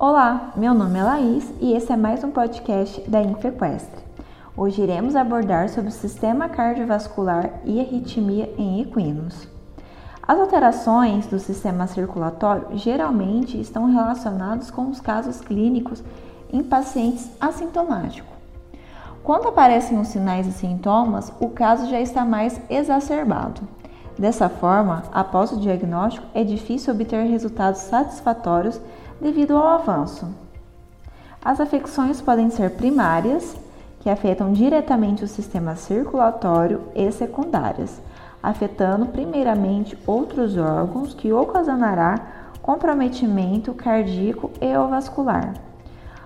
Olá, meu nome é Laís e esse é mais um podcast da Infequestre. Hoje iremos abordar sobre o sistema cardiovascular e arritmia em equinos. As alterações do sistema circulatório geralmente estão relacionadas com os casos clínicos em pacientes assintomáticos. Quando aparecem os sinais e sintomas, o caso já está mais exacerbado. Dessa forma, após o diagnóstico, é difícil obter resultados satisfatórios devido ao avanço. As afecções podem ser primárias, que afetam diretamente o sistema circulatório, e secundárias, afetando primeiramente outros órgãos, que ocasionará comprometimento cardíaco e vascular.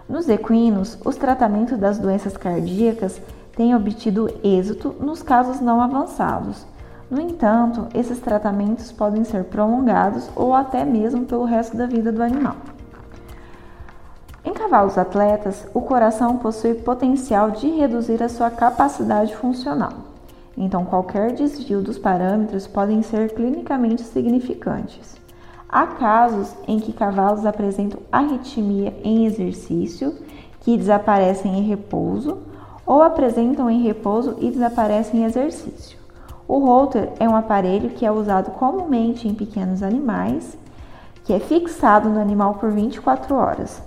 Nos equinos, os tratamentos das doenças cardíacas têm obtido êxito nos casos não avançados, no entanto, esses tratamentos podem ser prolongados ou até mesmo pelo resto da vida do animal. Cavalos atletas, o coração possui potencial de reduzir a sua capacidade funcional. Então, qualquer desvio dos parâmetros podem ser clinicamente significantes. Há casos em que cavalos apresentam arritmia em exercício, que desaparecem em repouso, ou apresentam em repouso e desaparecem em exercício. O Holter é um aparelho que é usado comumente em pequenos animais, que é fixado no animal por 24 horas.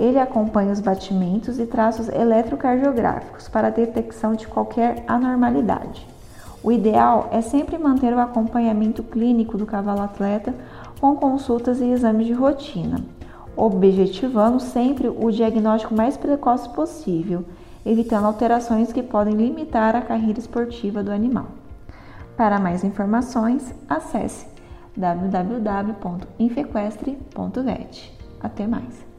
Ele acompanha os batimentos e traços eletrocardiográficos para a detecção de qualquer anormalidade. O ideal é sempre manter o acompanhamento clínico do cavalo atleta com consultas e exames de rotina, objetivando sempre o diagnóstico mais precoce possível, evitando alterações que podem limitar a carreira esportiva do animal. Para mais informações, acesse www.infequestre.vet. Até mais!